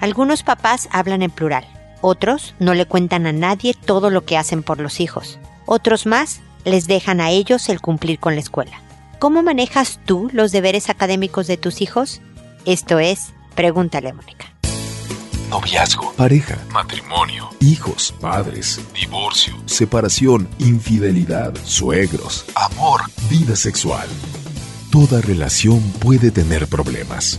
Algunos papás hablan en plural, otros no le cuentan a nadie todo lo que hacen por los hijos, otros más les dejan a ellos el cumplir con la escuela. ¿Cómo manejas tú los deberes académicos de tus hijos? Esto es, pregúntale a Mónica. Noviazgo, pareja, matrimonio, hijos, padres, divorcio, separación, infidelidad, suegros, amor, vida sexual. Toda relación puede tener problemas,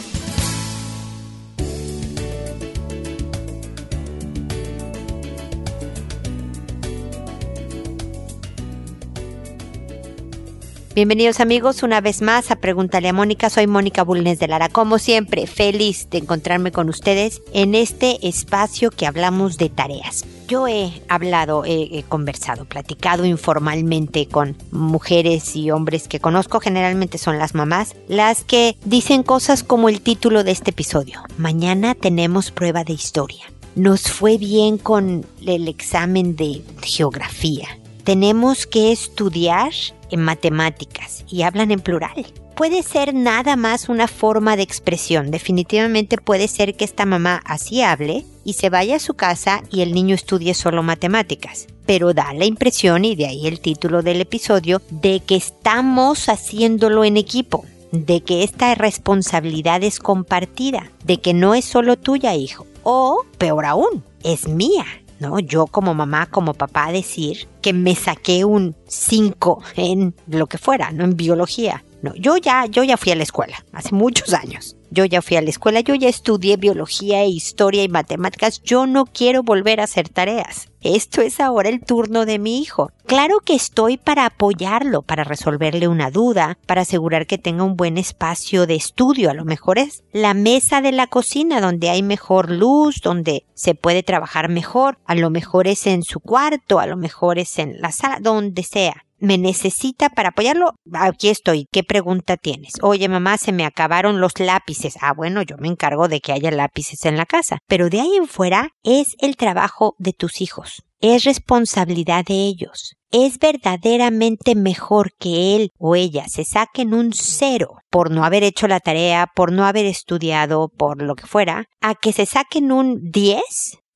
Bienvenidos amigos una vez más a Pregúntale a Mónica. Soy Mónica Bulnes de Lara. Como siempre, feliz de encontrarme con ustedes en este espacio que hablamos de tareas. Yo he hablado, he, he, conversado, platicado informalmente con mujeres y hombres que conozco, generalmente son las mamás, las que dicen cosas como el título de este episodio. Mañana tenemos prueba de historia. Nos fue bien con el examen de geografía. Tenemos que estudiar en matemáticas y hablan en plural. Puede ser nada más una forma de expresión. Definitivamente puede ser que esta mamá así hable y se vaya a su casa y el niño estudie solo matemáticas. Pero da la impresión, y de ahí el título del episodio, de que estamos haciéndolo en equipo, de que esta responsabilidad es compartida, de que no es solo tuya, hijo. O, peor aún, es mía. ¿No? Yo como mamá, como papá decir que me saqué un 5 en lo que fuera, ¿no? En biología. No, yo ya, yo ya fui a la escuela, hace muchos años. Yo ya fui a la escuela, yo ya estudié biología, historia y matemáticas. Yo no quiero volver a hacer tareas. Esto es ahora el turno de mi hijo. Claro que estoy para apoyarlo, para resolverle una duda, para asegurar que tenga un buen espacio de estudio. A lo mejor es la mesa de la cocina donde hay mejor luz, donde se puede trabajar mejor. A lo mejor es en su cuarto, a lo mejor es en la sala, donde sea me necesita para apoyarlo, aquí estoy. ¿Qué pregunta tienes? Oye, mamá, se me acabaron los lápices. Ah, bueno, yo me encargo de que haya lápices en la casa. Pero de ahí en fuera es el trabajo de tus hijos. Es responsabilidad de ellos. Es verdaderamente mejor que él o ella se saquen un cero por no haber hecho la tarea, por no haber estudiado, por lo que fuera, a que se saquen un 10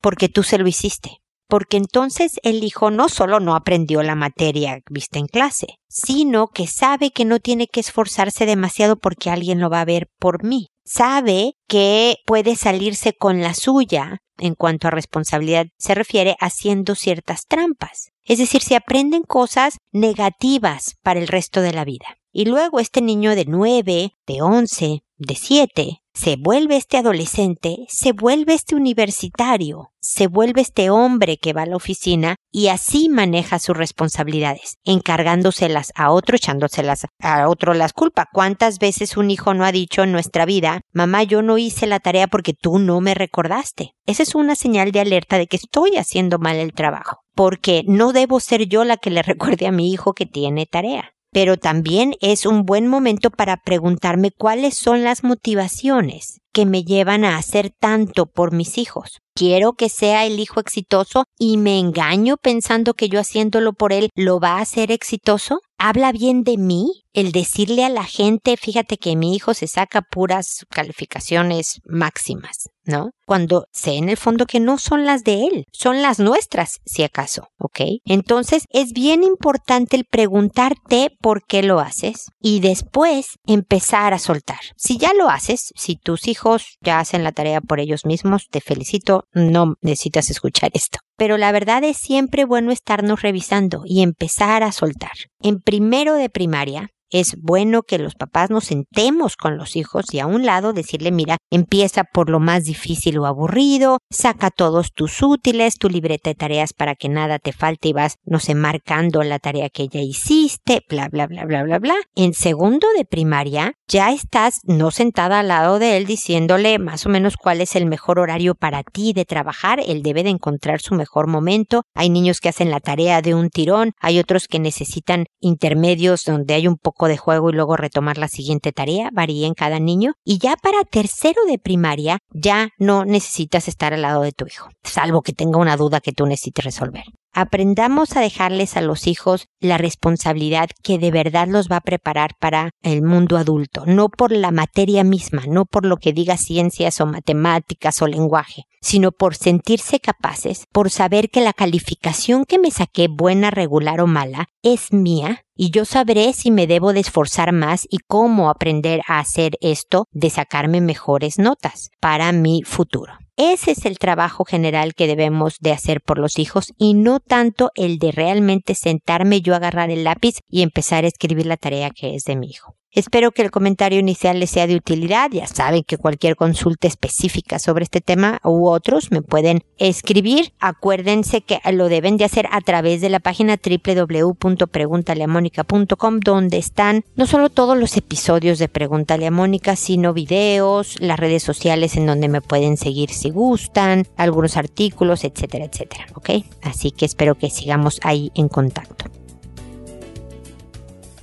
porque tú se lo hiciste porque entonces el hijo no solo no aprendió la materia vista en clase, sino que sabe que no tiene que esforzarse demasiado porque alguien lo va a ver por mí. Sabe que puede salirse con la suya en cuanto a responsabilidad se refiere haciendo ciertas trampas. Es decir, se aprenden cosas negativas para el resto de la vida. Y luego este niño de nueve, de once, de siete, se vuelve este adolescente, se vuelve este universitario, se vuelve este hombre que va a la oficina y así maneja sus responsabilidades, encargándoselas a otro, echándoselas a otro las culpas. ¿Cuántas veces un hijo no ha dicho en nuestra vida, mamá, yo no hice la tarea porque tú no me recordaste? Esa es una señal de alerta de que estoy haciendo mal el trabajo, porque no debo ser yo la que le recuerde a mi hijo que tiene tarea pero también es un buen momento para preguntarme cuáles son las motivaciones que me llevan a hacer tanto por mis hijos. Quiero que sea el hijo exitoso y me engaño pensando que yo haciéndolo por él lo va a hacer exitoso. ¿Habla bien de mí? El decirle a la gente, fíjate que mi hijo se saca puras calificaciones máximas, ¿no? Cuando sé en el fondo que no son las de él, son las nuestras, si acaso, ¿ok? Entonces es bien importante el preguntarte por qué lo haces y después empezar a soltar. Si ya lo haces, si tus hijos ya hacen la tarea por ellos mismos, te felicito, no necesitas escuchar esto. Pero la verdad es siempre bueno estarnos revisando y empezar a soltar. En primero de primaria, es bueno que los papás nos sentemos con los hijos y a un lado decirle, mira, empieza por lo más difícil o aburrido, saca todos tus útiles, tu libreta de tareas para que nada te falte y vas, no sé, marcando la tarea que ya hiciste, bla, bla, bla, bla, bla, bla. En segundo de primaria, ya estás no sentada al lado de él diciéndole más o menos cuál es el mejor horario para ti de trabajar, él debe de encontrar su mejor momento. Hay niños que hacen la tarea de un tirón, hay otros que necesitan intermedios donde hay un poco de juego y luego retomar la siguiente tarea, varía en cada niño. Y ya para tercero de primaria, ya no necesitas estar al lado de tu hijo, salvo que tenga una duda que tú necesites resolver. Aprendamos a dejarles a los hijos la responsabilidad que de verdad los va a preparar para el mundo adulto, no por la materia misma, no por lo que diga ciencias o matemáticas o lenguaje, sino por sentirse capaces, por saber que la calificación que me saqué, buena, regular o mala, es mía y yo sabré si me debo de esforzar más y cómo aprender a hacer esto de sacarme mejores notas para mi futuro. Ese es el trabajo general que debemos de hacer por los hijos y no tanto el de realmente sentarme yo a agarrar el lápiz y empezar a escribir la tarea que es de mi hijo. Espero que el comentario inicial les sea de utilidad. Ya saben que cualquier consulta específica sobre este tema u otros me pueden escribir. Acuérdense que lo deben de hacer a través de la página www.preguntaleamónica.com donde están no solo todos los episodios de Pregúntale a Mónica, sino videos, las redes sociales en donde me pueden seguir si gustan, algunos artículos, etcétera, etcétera. ¿Ok? Así que espero que sigamos ahí en contacto.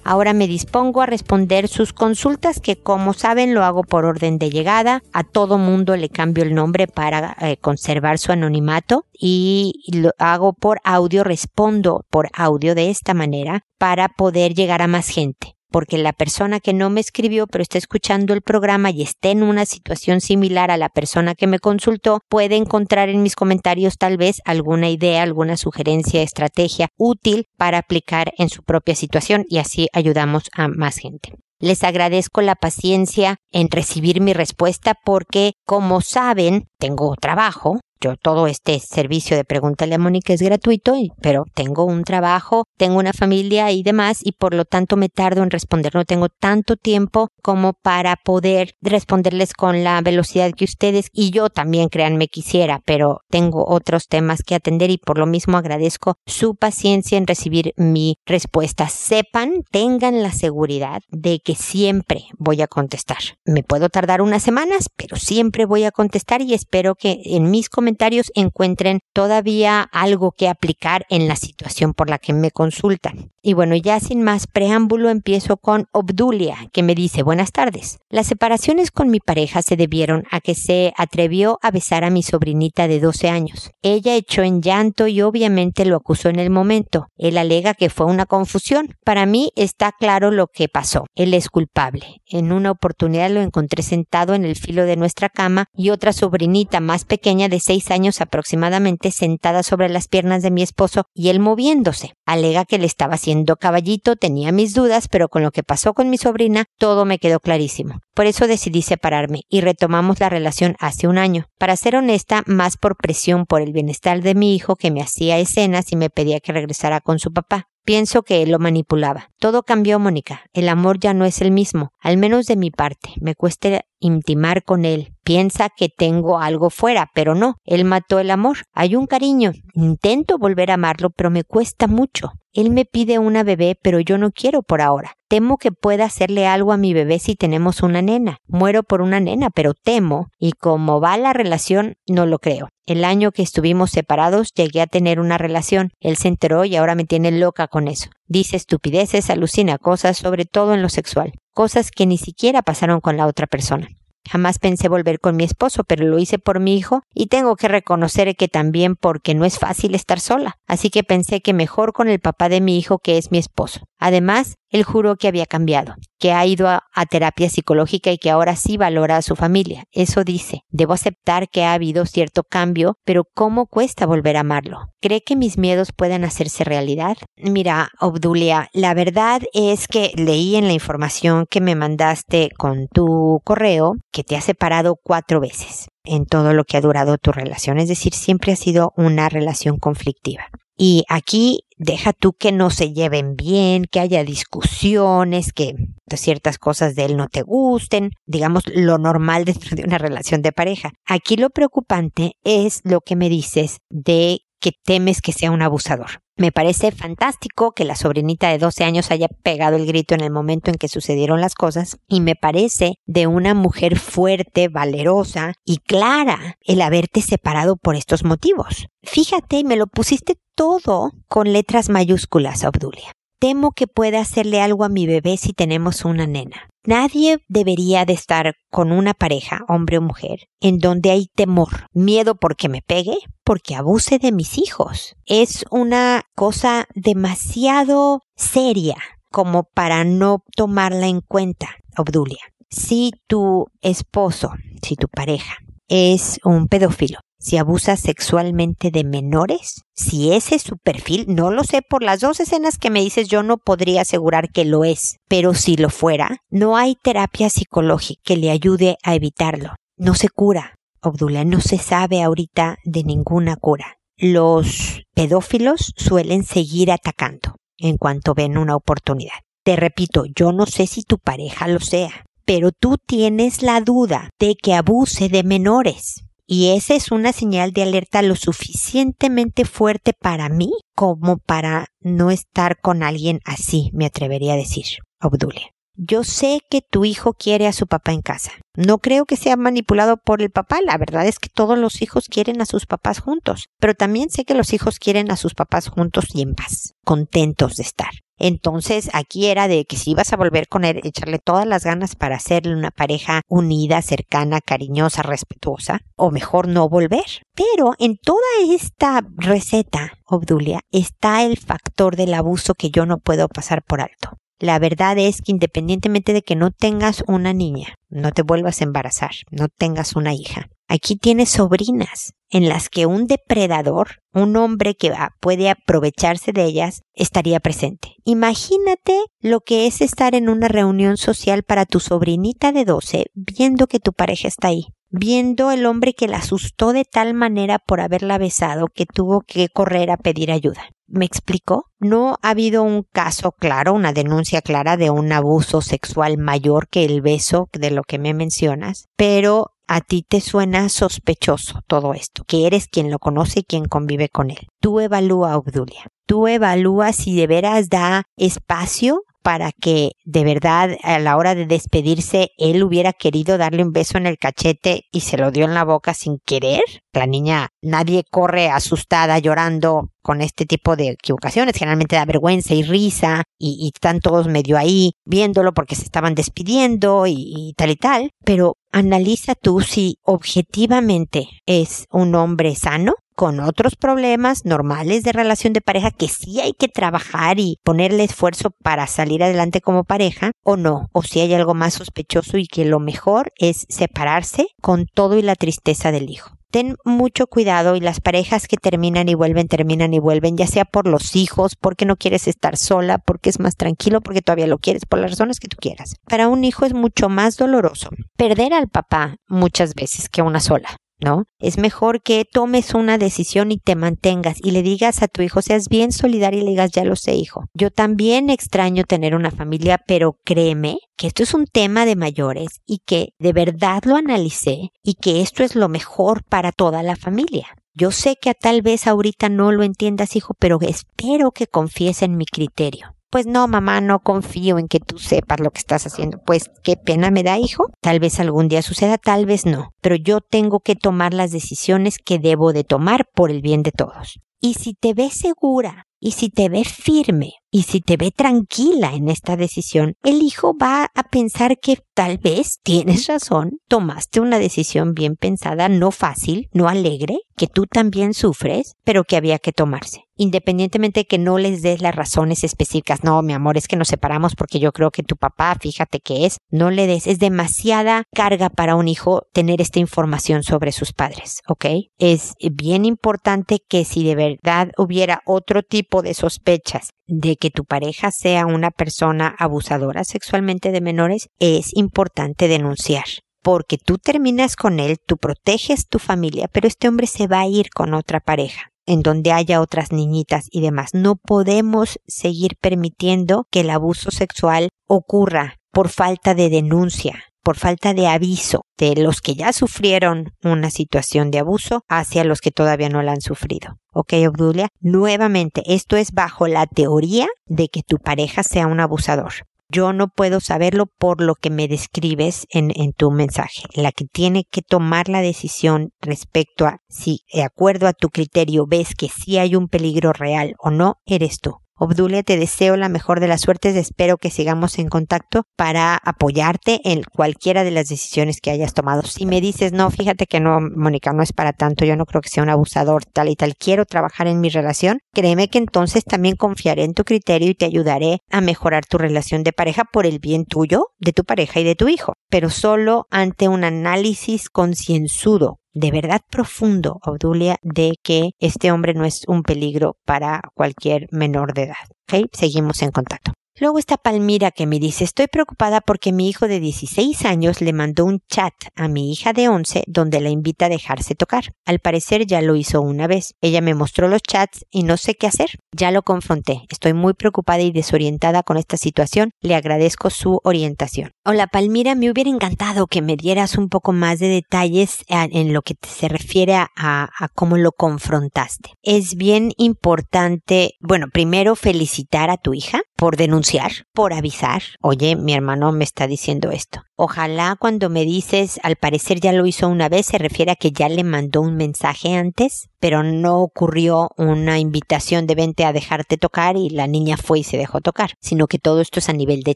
Ahora me dispongo a responder sus consultas que como saben lo hago por orden de llegada. A todo mundo le cambio el nombre para eh, conservar su anonimato y lo hago por audio, respondo por audio de esta manera para poder llegar a más gente porque la persona que no me escribió pero está escuchando el programa y esté en una situación similar a la persona que me consultó, puede encontrar en mis comentarios tal vez alguna idea, alguna sugerencia, estrategia útil para aplicar en su propia situación y así ayudamos a más gente. Les agradezco la paciencia en recibir mi respuesta porque, como saben, tengo trabajo, yo todo este servicio de Pregúntale a Mónica es gratuito, pero tengo un trabajo, tengo una familia y demás y por lo tanto me tardo en responder. No tengo tanto tiempo como para poder responderles con la velocidad que ustedes y yo también créanme quisiera, pero tengo otros temas que atender y por lo mismo agradezco su paciencia en recibir mi respuesta. Sepan, tengan la seguridad de que siempre voy a contestar. Me puedo tardar unas semanas, pero siempre voy a contestar y espero que en mis comentarios encuentren todavía algo que aplicar en la situación por la que me consultan. Y bueno, ya sin más preámbulo empiezo con Obdulia, que me dice buenas tardes. Las separaciones con mi pareja se debieron a que se atrevió a besar a mi sobrinita de 12 años. Ella echó en llanto y obviamente lo acusó en el momento. Él alega que fue una confusión. Para mí está claro lo que pasó. Él es culpable. En una oportunidad lo encontré sentado en el filo de nuestra cama y otra sobrinita más pequeña de 6 años aproximadamente sentada sobre las piernas de mi esposo y él moviéndose. Alega que le estaba haciendo caballito, tenía mis dudas, pero con lo que pasó con mi sobrina todo me quedó clarísimo. Por eso decidí separarme y retomamos la relación hace un año. Para ser honesta, más por presión por el bienestar de mi hijo que me hacía escenas y me pedía que regresara con su papá. Pienso que él lo manipulaba. Todo cambió, Mónica. El amor ya no es el mismo, al menos de mi parte. Me cuesta intimar con él. Piensa que tengo algo fuera, pero no. Él mató el amor. Hay un cariño. Intento volver a amarlo, pero me cuesta mucho. Él me pide una bebé, pero yo no quiero por ahora. Temo que pueda hacerle algo a mi bebé si tenemos una nena. Muero por una nena, pero temo, y como va la relación, no lo creo. El año que estuvimos separados llegué a tener una relación. Él se enteró y ahora me tiene loca con eso. Dice estupideces, alucina cosas, sobre todo en lo sexual. Cosas que ni siquiera pasaron con la otra persona. Jamás pensé volver con mi esposo, pero lo hice por mi hijo y tengo que reconocer que también porque no es fácil estar sola. Así que pensé que mejor con el papá de mi hijo que es mi esposo. Además, él juró que había cambiado, que ha ido a, terapia psicológica y que ahora sí valora a su familia. Eso dice. Debo aceptar que ha habido cierto cambio, pero ¿cómo cuesta volver a amarlo? ¿Cree que mis miedos puedan hacerse realidad? Mira, Obdulia, la verdad es que leí en la información que me mandaste con tu correo que te has separado cuatro veces en todo lo que ha durado tu relación, es decir, siempre ha sido una relación conflictiva. Y aquí deja tú que no se lleven bien, que haya discusiones, que ciertas cosas de él no te gusten, digamos lo normal dentro de una relación de pareja. Aquí lo preocupante es lo que me dices de que temes que sea un abusador. Me parece fantástico que la sobrinita de 12 años haya pegado el grito en el momento en que sucedieron las cosas y me parece de una mujer fuerte, valerosa y clara el haberte separado por estos motivos. Fíjate, me lo pusiste todo con letras mayúsculas, Obdulia. Temo que pueda hacerle algo a mi bebé si tenemos una nena. Nadie debería de estar con una pareja, hombre o mujer, en donde hay temor, miedo porque me pegue, porque abuse de mis hijos. Es una cosa demasiado seria como para no tomarla en cuenta, Obdulia. Si tu esposo, si tu pareja es un pedófilo, si abusa sexualmente de menores, si ese es su perfil, no lo sé por las dos escenas que me dices, yo no podría asegurar que lo es, pero si lo fuera, no hay terapia psicológica que le ayude a evitarlo. No se cura, Obdulia, no se sabe ahorita de ninguna cura. Los pedófilos suelen seguir atacando en cuanto ven una oportunidad. Te repito, yo no sé si tu pareja lo sea, pero tú tienes la duda de que abuse de menores. Y esa es una señal de alerta lo suficientemente fuerte para mí como para no estar con alguien así, me atrevería a decir, Obdulia. Yo sé que tu hijo quiere a su papá en casa. No creo que sea manipulado por el papá. La verdad es que todos los hijos quieren a sus papás juntos. Pero también sé que los hijos quieren a sus papás juntos y en paz, contentos de estar. Entonces aquí era de que si ibas a volver con él, echarle todas las ganas para hacerle una pareja unida, cercana, cariñosa, respetuosa, o mejor no volver. Pero en toda esta receta, Obdulia, está el factor del abuso que yo no puedo pasar por alto. La verdad es que independientemente de que no tengas una niña, no te vuelvas a embarazar, no tengas una hija, aquí tienes sobrinas en las que un depredador, un hombre que puede aprovecharse de ellas, estaría presente. Imagínate lo que es estar en una reunión social para tu sobrinita de 12 viendo que tu pareja está ahí viendo el hombre que la asustó de tal manera por haberla besado que tuvo que correr a pedir ayuda. ¿Me explico? No ha habido un caso claro, una denuncia clara de un abuso sexual mayor que el beso de lo que me mencionas, pero a ti te suena sospechoso todo esto, que eres quien lo conoce y quien convive con él. Tú evalúa, Obdulia. Tú evalúa si de veras da espacio para que de verdad a la hora de despedirse él hubiera querido darle un beso en el cachete y se lo dio en la boca sin querer. La niña, nadie corre asustada llorando con este tipo de equivocaciones. Generalmente da vergüenza y risa y, están todos medio ahí viéndolo porque se estaban despidiendo y, tal y tal. Pero analiza tú si objetivamente es un hombre sano con otros problemas normales de relación de pareja que sí hay que trabajar y ponerle esfuerzo para salir adelante como pareja o no, o si hay algo más sospechoso y que lo mejor es separarse con todo y la tristeza del hijo. Ten mucho cuidado y las parejas que terminan y vuelven, terminan y vuelven, ya sea por los hijos, porque no quieres estar sola, porque es más tranquilo, porque todavía lo quieres, por las razones que tú quieras. Para un hijo es mucho más doloroso perder al papá muchas veces que una sola. ¿No? Es mejor que tomes una decisión y te mantengas y le digas a tu hijo, seas bien solidario y le digas, ya lo sé, hijo. Yo también extraño tener una familia, pero créeme que esto es un tema de mayores y que de verdad lo analicé y que esto es lo mejor para toda la familia. Yo sé que tal vez ahorita no lo entiendas, hijo, pero espero que confíes en mi criterio pues no, mamá, no confío en que tú sepas lo que estás haciendo. Pues qué pena me da, hijo. Tal vez algún día suceda, tal vez no. Pero yo tengo que tomar las decisiones que debo de tomar por el bien de todos. Y si te ves segura y si te ve firme y si te ve tranquila en esta decisión, el hijo va a pensar que tal vez tienes razón, tomaste una decisión bien pensada, no fácil, no alegre, que tú también sufres, pero que había que tomarse. Independientemente de que no les des las razones específicas, no, mi amor, es que nos separamos porque yo creo que tu papá, fíjate que es, no le des, es demasiada carga para un hijo tener esta información sobre sus padres, ¿ok? Es bien importante que si de verdad hubiera otro de sospechas de que tu pareja sea una persona abusadora sexualmente de menores, es importante denunciar porque tú terminas con él, tú proteges tu familia, pero este hombre se va a ir con otra pareja en donde haya otras niñitas y demás. No podemos seguir permitiendo que el abuso sexual ocurra por falta de denuncia, por falta de aviso de los que ya sufrieron una situación de abuso hacia los que todavía no la han sufrido. Ok, Obdulia, nuevamente, esto es bajo la teoría de que tu pareja sea un abusador. Yo no puedo saberlo por lo que me describes en, tu mensaje. La que tiene que tomar la decisión respecto a si, de acuerdo a tu criterio, ves que sí hay un peligro real o no, eres tú. Obdulia, te deseo la mejor de las suertes, espero que sigamos en contacto para apoyarte en cualquiera de las decisiones que hayas tomado. Si me dices, no, fíjate que no, Mónica, no es para tanto, yo no creo que sea un abusador tal y tal, quiero trabajar en mi relación, créeme que entonces también confiaré en tu criterio y te ayudaré a mejorar tu relación de pareja por el bien tuyo, de tu pareja y de tu hijo, pero solo ante un análisis concienzudo de verdad profundo, Obdulia, de que este hombre no es un peligro para cualquier menor de edad. Seguimos en contacto. Luego está Palmira que me dice, estoy preocupada porque mi hijo de 16 años le mandó un chat a mi hija de 11 donde la invita a dejarse tocar. Al parecer ya lo hizo una vez. Ella me mostró los chats y no sé qué hacer. Ya lo confronté. Estoy muy preocupada y desorientada con esta situación. Le agradezco su orientación. Hola Palmira, me hubiera encantado que me dieras un poco más de detalles en lo que se refiere a, a cómo lo confrontaste. Es bien importante, bueno, primero felicitar a tu hija por denunciar, por avisar. Oye, mi hermano me está diciendo esto. Ojalá cuando me dices, al parecer ya lo hizo una vez, se refiere a que ya le mandó un mensaje antes, pero no ocurrió una invitación de vente a dejarte tocar y la niña fue y se dejó tocar, sino que todo esto es a nivel de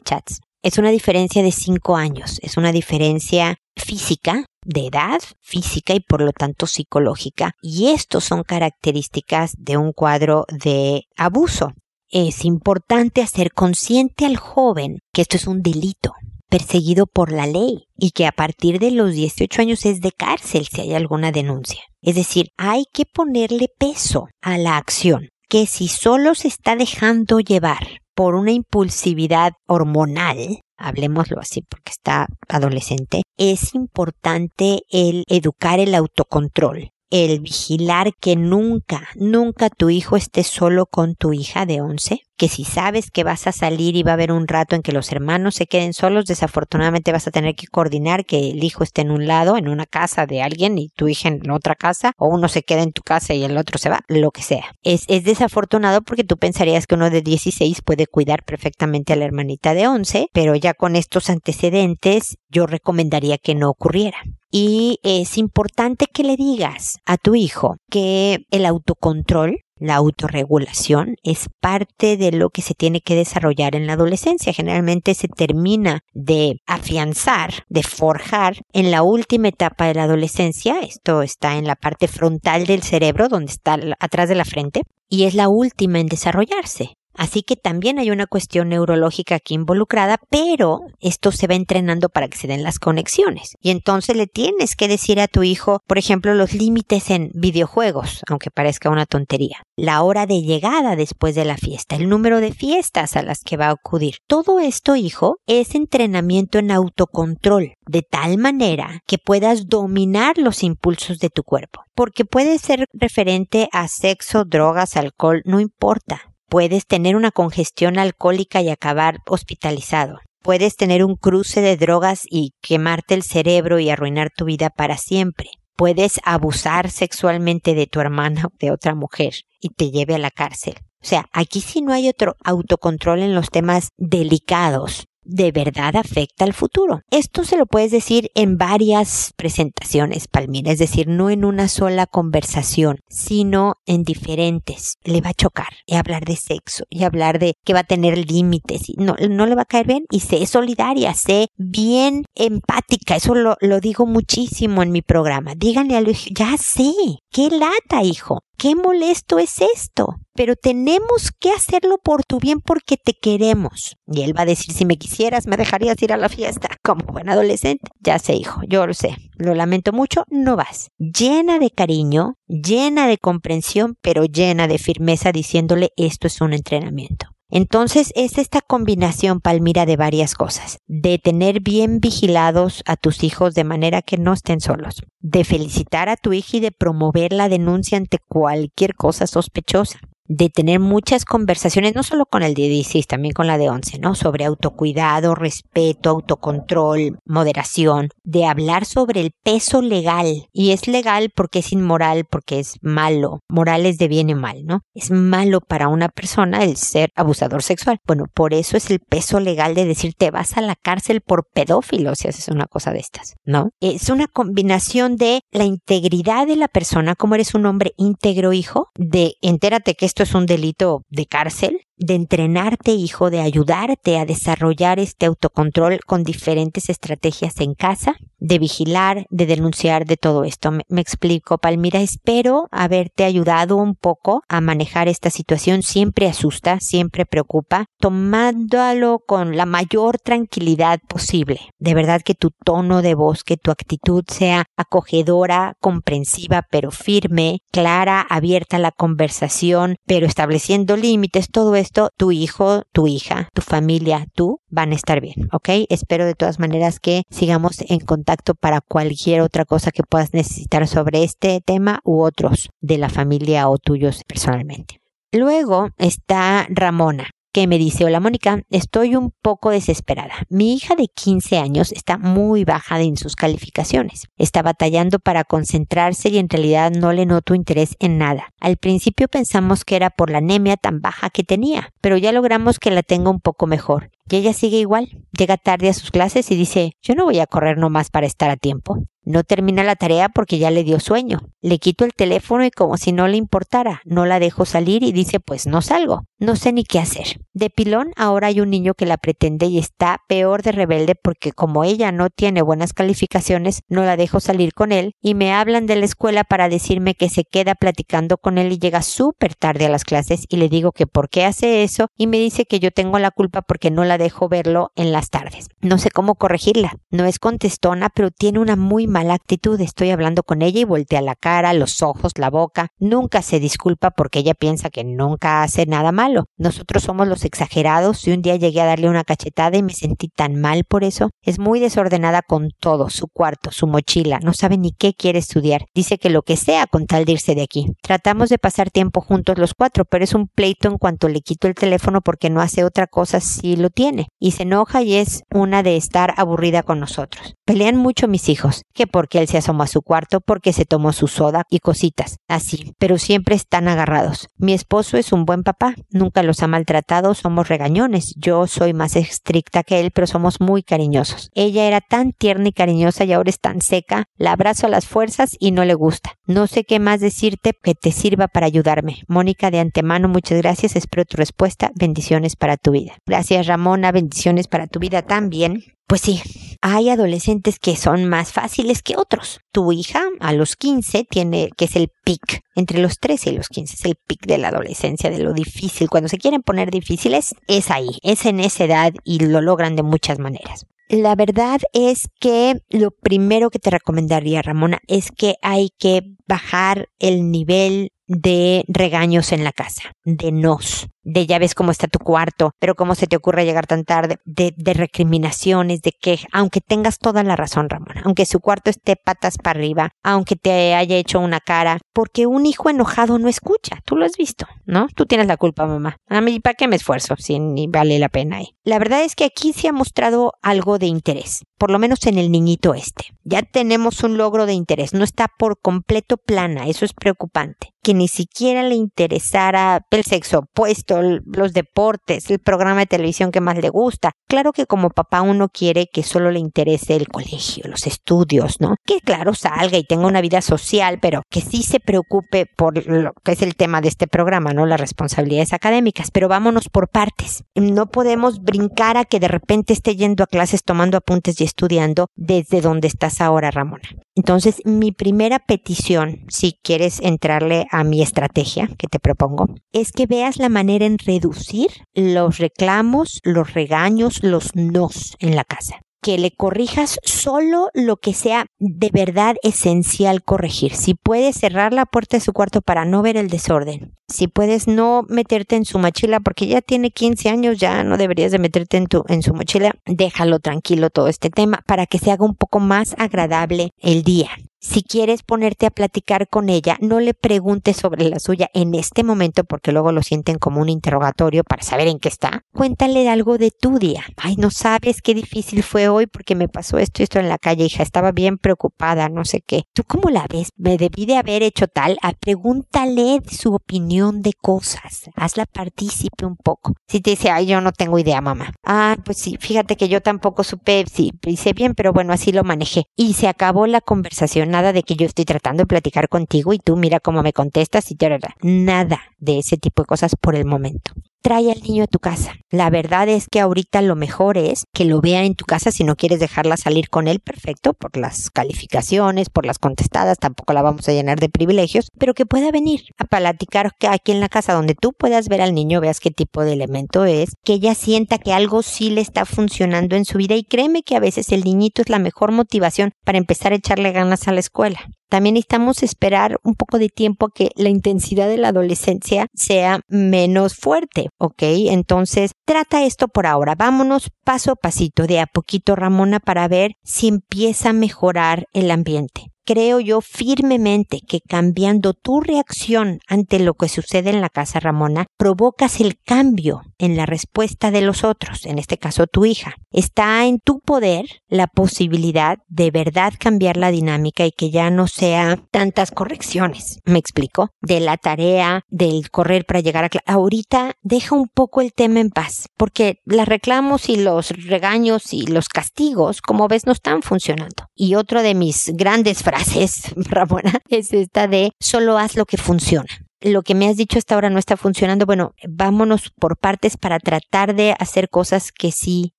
chats. Es una diferencia de cinco años, es una diferencia física, de edad, física y por lo tanto psicológica. Y estos son características de un cuadro de abuso. Es importante hacer consciente al joven que esto es un delito perseguido por la ley y que a partir de los 18 años es de cárcel si hay alguna denuncia. Es decir, hay que ponerle peso a la acción, que si solo se está dejando llevar por una impulsividad hormonal, hablemoslo así porque está adolescente, es importante el educar el autocontrol, el vigilar que nunca, nunca tu hijo esté solo con tu hija de 11, que si sabes que vas a salir y va a haber un rato en que los hermanos se queden solos, desafortunadamente vas a tener que coordinar que el hijo esté en un lado, en una casa de alguien y tu hija en otra casa, o uno se queda en tu casa y el otro se va, lo que sea. Es, es desafortunado porque tú pensarías que uno de 16 puede cuidar perfectamente a la hermanita de 11, pero ya con estos antecedentes yo recomendaría que no ocurriera. Y es importante que le digas a tu hijo que el autocontrol la autorregulación es parte de lo que se tiene que desarrollar en la adolescencia. Generalmente se termina de afianzar, de forjar en la última etapa de la adolescencia. Esto está en la parte frontal del cerebro, donde está atrás de la frente, y es la última en desarrollarse. Así que también hay una cuestión neurológica aquí involucrada, pero esto se va entrenando para que se den las conexiones. Y entonces le tienes que decir a tu hijo, por ejemplo, los límites en videojuegos, aunque parezca una tontería. La hora de llegada después de la fiesta, el número de fiestas a las que va a acudir. Todo esto, hijo, es entrenamiento en autocontrol, de tal manera que puedas dominar los impulsos de tu cuerpo. Porque puede ser referente a sexo, drogas, alcohol, no importa Puedes tener una congestión alcohólica y acabar hospitalizado. Puedes tener un cruce de drogas y quemarte el cerebro y arruinar tu vida para siempre. Puedes abusar sexualmente de tu hermana o de otra mujer y te lleve a la cárcel. O sea, aquí sí no hay otro autocontrol en los temas delicados de verdad afecta al futuro. Esto se lo puedes decir en varias presentaciones, Palmira, es decir, no en una sola conversación, sino en diferentes. Le va a chocar y hablar de sexo y hablar de que va a tener límites no, no le va a caer bien y sé solidaria, sé bien empática. Eso lo, lo digo muchísimo en mi programa. Díganle a Luis, ya sé, qué lata, hijo qué molesto es esto, pero tenemos que hacerlo por tu bien porque te queremos. Y él va a decir, si me quisieras, me dejarías ir a la fiesta como buen adolescente. Ya sé, hijo, yo lo sé, lo lamento mucho, no vas. Llena de cariño, llena de comprensión, pero llena de firmeza diciéndole, esto es un entrenamiento. Entonces es esta combinación, Palmira, de varias cosas. De tener bien vigilados a tus hijos de manera que no estén solos. De felicitar a tu hija y de promover la denuncia ante cualquier cosa sospechosa de tener muchas conversaciones, no solo con el de 16, también con la de 11, ¿no? Sobre autocuidado, respeto, autocontrol, moderación, de hablar sobre el peso legal. Y es legal porque es inmoral, porque es malo. Moral es de bien y mal, ¿no? Es malo para una persona el ser abusador sexual. Bueno, por eso es el peso legal de decir te vas a la cárcel por pedófilo si haces una cosa de estas, ¿no? Es una combinación de la integridad de la persona, como eres un hombre íntegro hijo, de entérate que esto esto es un delito de cárcel, de entrenarte, hijo, de ayudarte a desarrollar este autocontrol con diferentes estrategias en casa, de vigilar, de denunciar, de todo esto. Me, explico, Palmira, espero haberte ayudado un poco a manejar esta situación. Siempre asusta, siempre preocupa, tomándolo con la mayor tranquilidad posible. De verdad que tu tono de voz, que tu actitud sea acogedora, comprensiva, pero firme, clara, abierta a la conversación, pero estableciendo límites, todo esto tu hijo, tu hija, tu familia, tú van a estar bien, ¿ok? Espero de todas maneras que sigamos en contacto para cualquier otra cosa que puedas necesitar sobre este tema u otros de la familia o tuyos personalmente. Luego está Ramona me dice, hola Mónica, estoy un poco desesperada. Mi hija de 15 años está muy baja en sus calificaciones. Está batallando para concentrarse y en realidad no le noto interés en nada. Al principio pensamos que era por la anemia tan baja que tenía, pero ya logramos que la tenga un poco mejor. Y ella sigue igual. Llega tarde a sus clases y dice, yo no voy a correr nomás para estar a tiempo. No termina la tarea porque ya le dio sueño. Le quito el teléfono y como si no le importara, no la dejo salir y dice pues no salgo. No sé ni qué hacer. De pilón ahora hay un niño que la pretende y está peor de rebelde porque como ella no tiene buenas calificaciones, no la dejo salir con él y me hablan de la escuela para decirme que se queda platicando con él y llega súper tarde a las clases y le digo que por qué hace eso y me dice que yo tengo la culpa porque no la dejo verlo en las tardes. No sé cómo corregirla. No es contestona, pero tiene una muy mala actitud. Estoy hablando con ella y voltea la cara, los ojos, la boca. Nunca se disculpa porque ella piensa que nunca hace nada malo. Nosotros somos los exagerados y un día llegué a darle una cachetada y me sentí tan mal por eso. Es muy desordenada con todo, su cuarto, su mochila, no sabe ni qué quiere estudiar. Dice que lo que sea con tal de irse de aquí. Tratamos de pasar tiempo juntos los cuatro, pero es un pleito en cuanto le quito el teléfono porque no hace otra cosa si lo tiene. Y se enoja y es una de estar aburrida con nosotros. Pelean mucho mis hijos, que porque él se asomó a su cuarto, porque se tomó su soda y cositas, así, pero siempre están agarrados. Mi esposo es un buen papá, nunca los ha maltratado, somos regañones, yo soy más estricta que él, pero somos muy cariñosos. Ella era tan tierna y cariñosa y ahora es tan seca, la abrazo a las fuerzas y no le gusta. No sé qué más decirte que te sirva para ayudarme. Mónica, de antemano, muchas gracias, espero tu respuesta, bendiciones para tu vida. Gracias Ramona, bendiciones para tu vida también. Pues sí, hay adolescentes que son más fáciles que otros. Tu hija a los 15 tiene, que es el pic, entre los 13 y los 15 es el pic de la adolescencia, de lo difícil. Cuando se quieren poner difíciles, es ahí, es en esa edad y lo logran de muchas maneras. La verdad es que lo primero que te recomendaría, Ramona, es que hay que bajar el nivel de regaños en la casa, de nos, de ya ves cómo está tu cuarto, pero cómo se te ocurre llegar tan tarde, de, recriminaciones, de que, aunque tengas toda la razón, Ramona, aunque su cuarto esté patas para arriba, aunque te haya hecho una cara, porque un hijo enojado no escucha, tú lo has visto, ¿no? Tú tienes la culpa, mamá. A mí, ¿para qué me esfuerzo si ni vale la pena ahí? La verdad es que aquí se ha mostrado algo de interés, por lo menos en el niñito este. Ya tenemos un logro de interés, no está por completo plana, eso es preocupante que ni siquiera le interesara el sexo opuesto, los deportes, el programa de televisión que más le gusta. Claro que como papá uno quiere que solo le interese el colegio, los estudios, ¿no? Que claro salga y tenga una vida social, pero que sí se preocupe por lo que es el tema de este programa, ¿no? Las responsabilidades académicas. Pero vámonos por partes. No podemos brincar a que de repente esté yendo a clases tomando apuntes y estudiando desde donde estás ahora, Ramona. Entonces, mi primera petición, si quieres entrarle a mi estrategia que te propongo, es que veas la manera en reducir los reclamos, los regaños, los nos en la casa que le corrijas solo lo que sea de verdad esencial corregir. Si puedes cerrar la puerta de su cuarto para no ver el desorden. Si puedes no meterte en su mochila porque ya tiene 15 años, ya no deberías de meterte en, tu, en su mochila. Déjalo tranquilo todo este tema para que se haga un poco más agradable el día. Si quieres ponerte a platicar con ella, no le preguntes sobre la suya en este momento porque luego lo sienten como un interrogatorio para saber en qué está. Cuéntale algo de tu día. Ay, no sabes qué difícil fue hoy porque me pasó esto y esto en la calle, hija. Estaba bien preocupada, no sé qué. ¿Tú cómo la ves? ¿Me debí de haber hecho tal? Ah, pregúntale su opinión de cosas. Hazla partícipe un poco. Si te dice, ay, yo no tengo idea, mamá. Ah, pues sí, fíjate que yo tampoco supe si hice bien, pero bueno, así lo manejé. Y se acabó la conversación nada de que yo estoy tratando de platicar contigo y tú mira cómo me contestas y nada de ese tipo de cosas por el momento trae al niño a tu casa. La verdad es que ahorita lo mejor es que lo vea en tu casa si no quieres dejarla salir con él, perfecto, por las calificaciones, por las contestadas, tampoco la vamos a llenar de privilegios, pero que pueda venir a platicar aquí en la casa donde tú puedas ver al niño, veas qué tipo de elemento es, que ella sienta que algo sí le está funcionando en su vida y créeme que a veces el niñito es la mejor motivación para empezar a echarle ganas a la escuela. También necesitamos esperar un poco de tiempo a que la intensidad de la adolescencia sea menos fuerte, ¿ok? Entonces, trata esto por ahora. Vámonos paso a pasito, de a poquito, Ramona, para ver si empieza a mejorar el ambiente creo yo firmemente que cambiando tu reacción ante lo que sucede en la casa Ramona, provocas el cambio en la respuesta de los otros, en este caso tu hija. Está en tu poder la posibilidad de verdad cambiar la dinámica y que ya no sea tantas correcciones. ¿Me explico? De la tarea, del correr para llegar a. Ahorita deja un poco el tema en paz, porque las reclamos y los regaños y los castigos, como ves, no están funcionando. Y otro de mis grandes frases es, Ramona, es esta de solo haz lo que funciona lo que me has dicho hasta ahora no está funcionando, bueno, vámonos por partes para tratar de hacer cosas que sí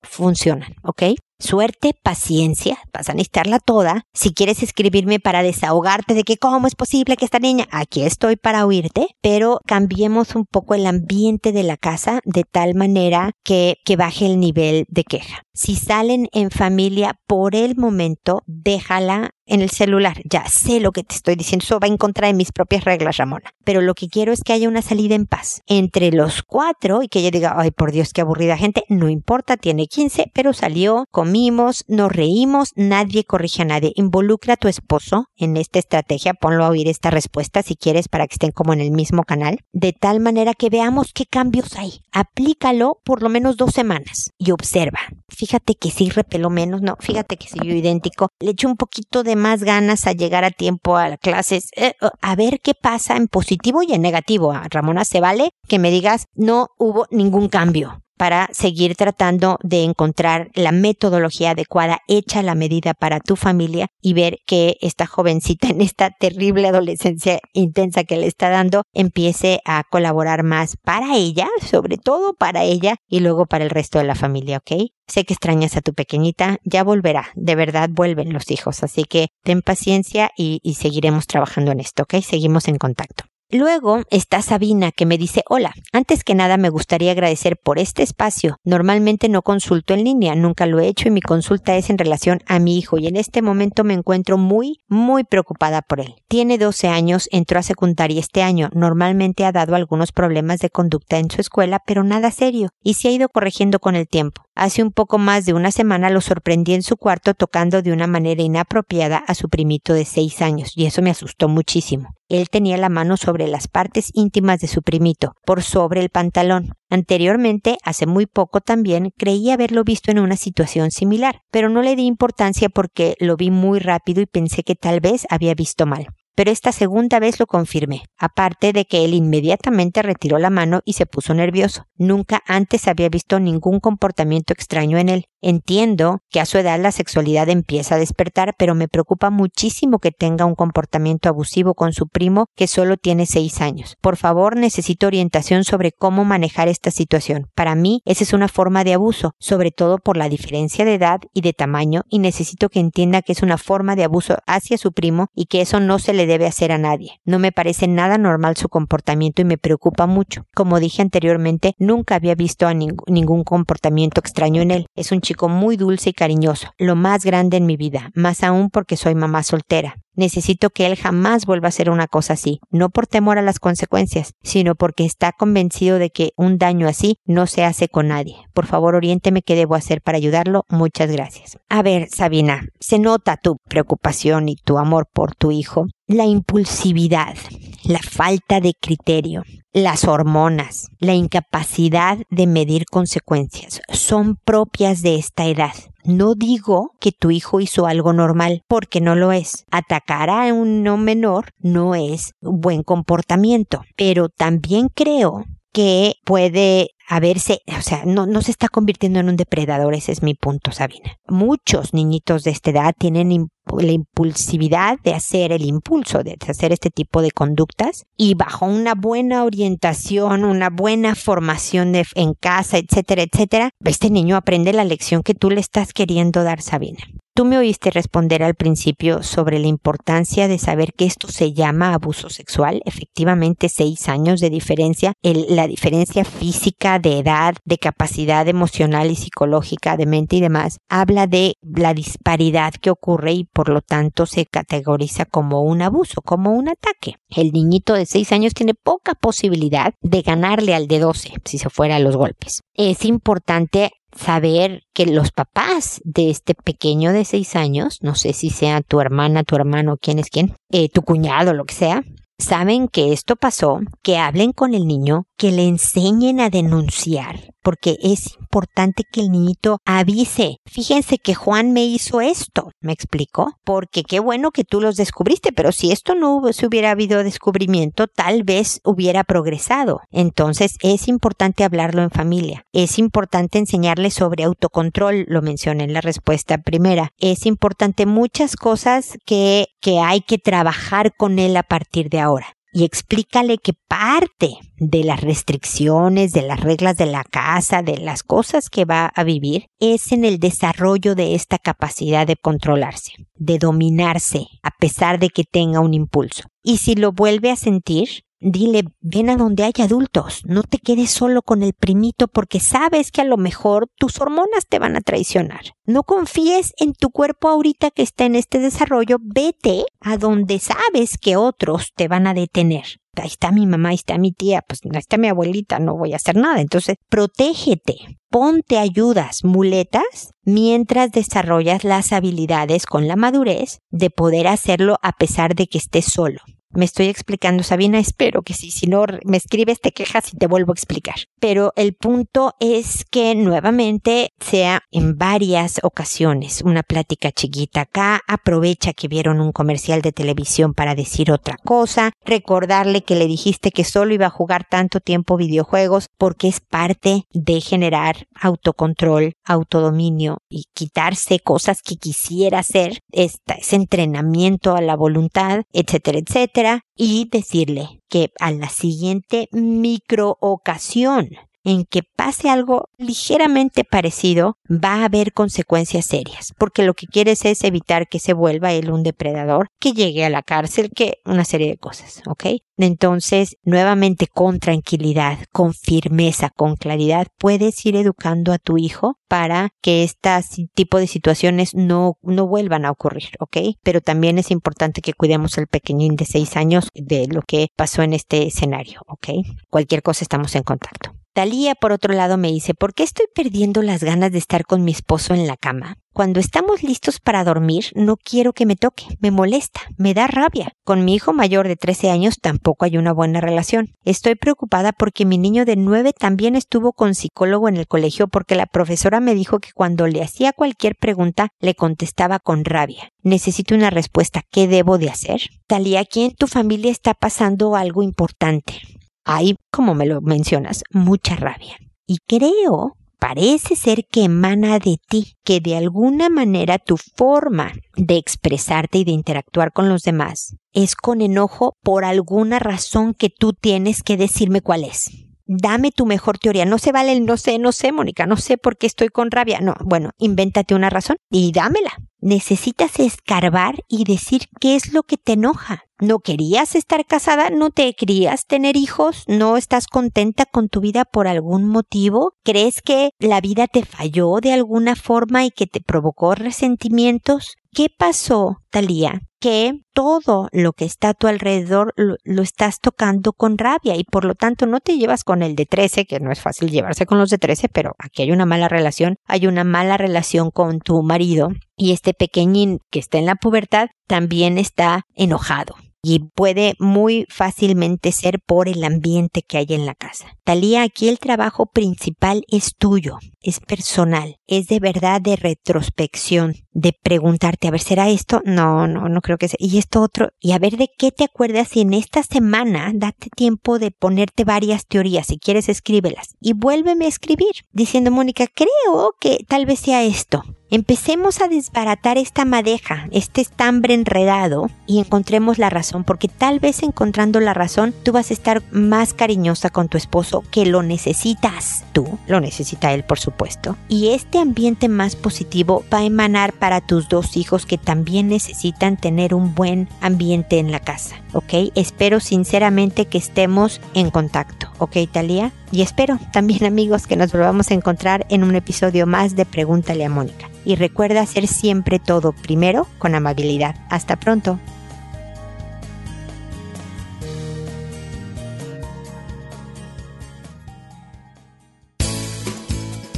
funcionan, ¿ok? Suerte, paciencia, vas a necesitarla toda. Si quieres escribirme para desahogarte de que cómo es posible que esta niña, aquí estoy para oírte, pero cambiemos un poco el ambiente de la casa de tal manera que, que baje el nivel de queja. Si salen en familia por el momento, déjala en el celular. Ya sé lo que te estoy diciendo. Eso va en contra de mis propias reglas, Ramona. Pero lo que quiero es que haya una salida en paz entre los cuatro y que ella diga, ay, por Dios, qué aburrida gente. No importa, tiene 15, pero salió, comimos, nos reímos, nadie corrige a nadie. Involucra a tu esposo en esta estrategia. Ponlo a oír esta respuesta si quieres para que estén como en el mismo canal. De tal manera que veamos qué cambios hay. Aplícalo por lo menos dos semanas y observa. Fíjate que sí repeló menos, no, fíjate que siguió idéntico. Le echo un poquito de más ganas a llegar a tiempo a clases, eh, a ver qué pasa en positivo y en negativo. Ramona, se vale que me digas no hubo ningún cambio para seguir tratando de encontrar la metodología adecuada hecha la medida para tu familia y ver que esta jovencita en esta terrible adolescencia intensa que le está dando empiece a colaborar más para ella, sobre todo para ella y luego para el resto de la familia, ¿ok? Sé que extrañas a tu pequeñita, ya volverá, de verdad vuelven los hijos, así que ten paciencia y, y seguiremos trabajando en esto, ¿ok? Seguimos en contacto. Luego está Sabina que me dice, hola, antes que nada me gustaría agradecer por este espacio. Normalmente no consulto en línea, nunca lo he hecho y mi consulta es en relación a mi hijo y en este momento me encuentro muy, muy preocupada por él. Tiene 12 años, entró a secundaria este año, normalmente ha dado algunos problemas de conducta en su escuela, pero nada serio, y se ha ido corrigiendo con el tiempo. Hace un poco más de una semana lo sorprendí en su cuarto tocando de una manera inapropiada a su primito de 6 años, y eso me asustó muchísimo. Él tenía la mano sobre las partes íntimas de su primito, por sobre el pantalón. Anteriormente, hace muy poco también, creí haberlo visto en una situación similar, pero no le di importancia porque lo vi muy rápido y pensé que tal vez había visto mal pero esta segunda vez lo confirmé, aparte de que él inmediatamente retiró la mano y se puso nervioso. Nunca antes había visto ningún comportamiento extraño en él. Entiendo que a su edad la sexualidad empieza a despertar, pero me preocupa muchísimo que tenga un comportamiento abusivo con su primo que solo tiene seis años. Por favor, necesito orientación sobre cómo manejar esta situación. Para mí, esa es una forma de abuso, sobre todo por la diferencia de edad y de tamaño, y necesito que entienda que es una forma de abuso hacia su primo y que eso no se le debe hacer a nadie. No me parece nada normal su comportamiento y me preocupa mucho. Como dije anteriormente, nunca había visto a ningún comportamiento extraño en él. Es un chico muy dulce y cariñoso, lo más grande en mi vida, más aún porque soy mamá soltera. Necesito que él jamás vuelva a hacer una cosa así, no por temor a las consecuencias, sino porque está convencido de que un daño así no se hace con nadie. Por favor, oriénteme qué debo hacer para ayudarlo. Muchas gracias. A ver, Sabina, se nota tu preocupación y tu amor por tu hijo, la impulsividad, la falta de criterio, las hormonas, la incapacidad de medir consecuencias son propias de esta edad. No digo que tu hijo hizo algo normal, porque no lo es. Atacar a un no menor no es buen comportamiento, pero también creo que puede a verse, o sea, no, no se está convirtiendo en un depredador, ese es mi punto, Sabina. Muchos niñitos de esta edad tienen la impulsividad de hacer el impulso, de hacer este tipo de conductas y bajo una buena orientación, una buena formación de, en casa, etcétera, etcétera, este niño aprende la lección que tú le estás queriendo dar, Sabina. Tú me oíste responder al principio sobre la importancia de saber que esto se llama abuso sexual. Efectivamente, seis años de diferencia, la diferencia física, de edad, de capacidad emocional y psicológica, de mente y demás, habla de la disparidad que ocurre y por lo tanto se categoriza como un abuso, como un ataque. El niñito de seis años tiene poca posibilidad de ganarle al de 12 si se fuera a los golpes. Es importante saber que los papás de este pequeño de seis años, no sé si sea tu hermana, tu hermano, quién es quién, eh, tu cuñado, lo que sea, saben que esto pasó, que hablen con el niño, que le enseñen a denunciar, porque es importante que el niñito avise. Fíjense que Juan me hizo esto, me explicó, porque qué bueno que tú los descubriste, pero si esto no se hubiera habido descubrimiento, tal vez hubiera progresado. Entonces es importante hablarlo en familia. Es importante enseñarle sobre autocontrol, lo mencioné en la respuesta primera. Es importante muchas cosas que, que hay que trabajar con él a partir de ahora y explícale que parte de las restricciones, de las reglas de la casa, de las cosas que va a vivir, es en el desarrollo de esta capacidad de controlarse, de dominarse, a pesar de que tenga un impulso. Y si lo vuelve a sentir, Dile, ven a donde hay adultos, no te quedes solo con el primito porque sabes que a lo mejor tus hormonas te van a traicionar. No confíes en tu cuerpo ahorita que está en este desarrollo, vete a donde sabes que otros te van a detener. Ahí está mi mamá, ahí está mi tía, pues ahí está mi abuelita, no voy a hacer nada. Entonces, protégete, ponte ayudas, muletas, mientras desarrollas las habilidades con la madurez de poder hacerlo a pesar de que estés solo. Me estoy explicando, Sabina, espero que sí. Si no, me escribes, te quejas y te vuelvo a explicar. Pero el punto es que nuevamente sea en varias ocasiones una plática chiquita acá. Aprovecha que vieron un comercial de televisión para decir otra cosa. Recordarle que le dijiste que solo iba a jugar tanto tiempo videojuegos porque es parte de generar autocontrol, autodominio y quitarse cosas que quisiera hacer. Esta, es entrenamiento a la voluntad, etcétera, etcétera y decirle que a la siguiente micro ocasión en que pase algo ligeramente parecido, va a haber consecuencias serias, porque lo que quieres es evitar que se vuelva él un depredador, que llegue a la cárcel, que una serie de cosas, ¿ok? Entonces, nuevamente con tranquilidad, con firmeza, con claridad, puedes ir educando a tu hijo para que este tipo de situaciones no, no vuelvan a ocurrir, ¿ok? Pero también es importante que cuidemos al pequeñín de seis años de lo que pasó en este escenario, ¿ok? Cualquier cosa estamos en contacto. Talía, por otro lado, me dice, ¿por qué estoy perdiendo las ganas de estar con mi esposo en la cama? Cuando estamos listos para dormir, no quiero que me toque, me molesta, me da rabia. Con mi hijo mayor de 13 años tampoco hay una buena relación. Estoy preocupada porque mi niño de 9 también estuvo con psicólogo en el colegio porque la profesora me dijo que cuando le hacía cualquier pregunta le contestaba con rabia. Necesito una respuesta. ¿Qué debo de hacer? Talía, aquí en tu familia está pasando algo importante hay, como me lo mencionas, mucha rabia. Y creo, parece ser que emana de ti, que de alguna manera tu forma de expresarte y de interactuar con los demás es con enojo por alguna razón que tú tienes que decirme cuál es dame tu mejor teoría. No se vale el no sé, no sé, Mónica, no sé por qué estoy con rabia. No, bueno, invéntate una razón y dámela. Necesitas escarbar y decir qué es lo que te enoja. ¿No querías estar casada? ¿No te querías tener hijos? ¿No estás contenta con tu vida por algún motivo? ¿Crees que la vida te falló de alguna forma y que te provocó resentimientos? ¿Qué pasó, Talía? Que todo lo que está a tu alrededor lo, estás tocando con rabia y por lo tanto no te llevas con el de 13, que no es fácil llevarse con los de 13, pero aquí hay una mala relación, hay una mala relación con tu marido y este pequeñín que está en la pubertad también está enojado y puede muy fácilmente ser por el ambiente que hay en la casa. Talía, aquí el trabajo principal es tuyo, es personal, es de verdad de retrospección, de preguntarte, a ver, ¿será esto? No, no, no creo que sea. Y esto otro, y a ver de qué te acuerdas y en esta semana date tiempo de ponerte varias teorías, si quieres escríbelas. Y vuélveme a escribir, diciendo, Mónica, creo que tal vez sea esto. Empecemos a desbaratar esta madeja, este estambre enredado y encontremos la razón, porque tal vez encontrando la razón tú vas a estar más cariñosa con tu esposo que lo necesitas tú, lo necesita él por supuesto, y este ambiente más positivo va a emanar para tus dos hijos que también necesitan tener un buen ambiente en la casa, ¿ok? Espero sinceramente que estemos en contacto, ¿ok, Talía? Y espero también amigos que nos volvamos a encontrar en un episodio más de Pregúntale a Mónica. Y recuerda hacer siempre todo primero con amabilidad. Hasta pronto.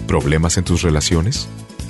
¿Problemas en tus relaciones?